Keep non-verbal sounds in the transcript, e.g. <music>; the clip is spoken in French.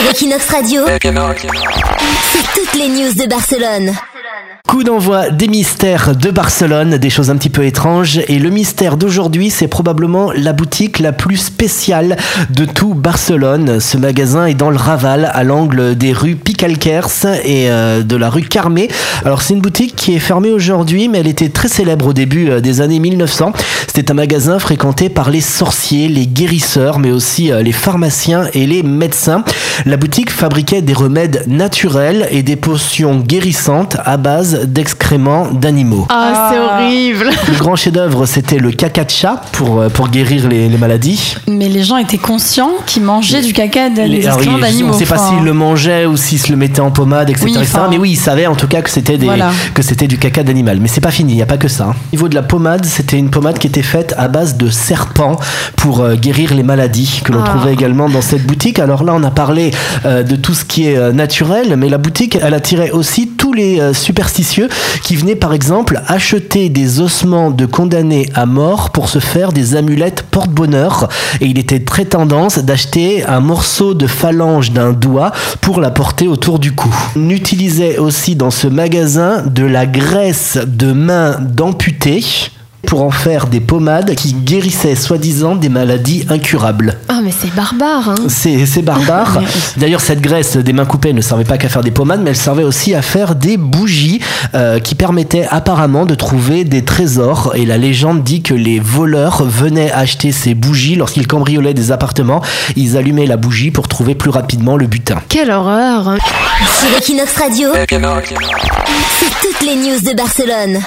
Sur Equinox Radio, c'est toutes les news de Barcelone. Coup d'envoi des mystères de Barcelone, des choses un petit peu étranges. Et le mystère d'aujourd'hui, c'est probablement la boutique la plus spéciale de tout Barcelone. Ce magasin est dans le Raval, à l'angle des rues Picalquers et euh, de la rue Carmé. Alors c'est une boutique qui est fermée aujourd'hui, mais elle était très célèbre au début euh, des années 1900. C'était un magasin fréquenté par les sorciers, les guérisseurs, mais aussi euh, les pharmaciens et les médecins. La boutique fabriquait des remèdes naturels et des potions guérissantes à base d'excréments d'animaux. Ah, c'est horrible. Le grand chef-d'œuvre, c'était le caca de chat pour, euh, pour guérir les, les maladies. Mais les gens étaient conscients qu'ils mangeaient du caca des Les- alors, excréments d'animaux. on ne sait pas Enfin, s'ils le mangeaient ou s'ils se le mettaient en pommade, etc. Oui, etc. enfin- Mais oui, ils savaient en tout cas que c'était des Voilà. que c'était du caca d'animal. Mais c'est pas fini, il n'y a pas que ça. hein. Au niveau de la pommade, c'était une pommade qui était faite à base de serpents pour euh, guérir les maladies que l'on Ah. trouvait également dans cette boutique. Alors là, on a parlé euh, de tout ce qui est euh, naturel, mais la boutique, elle attirait aussi tous les euh, superstitieux qui venaient par exemple acheter des ossements de condamnés à mort pour se faire des amulettes porte-bonheur. Et il était très tendance d'acheter un morceau de phalange d'un doigt pour la porter autour du cou. On utilisait aussi dans ce magasin de la graisse de main d'amputés pour en faire des pommades qui guérissaient soi-disant des maladies incurables. Ah, mais c'est barbare, hein. C'est c'est barbare. <laughs> D'ailleurs, cette graisse des mains coupées ne servait pas qu'à faire des pommades, mais elle servait aussi à faire des bougies euh, qui permettaient apparemment de trouver des trésors. Et la légende dit que les voleurs venaient acheter ces bougies lorsqu'ils cambriolaient des appartements. Ils allumaient la bougie pour trouver plus rapidement le butin. Quelle horreur. Sur Equinox Radio, c'est toutes les news de Barcelone.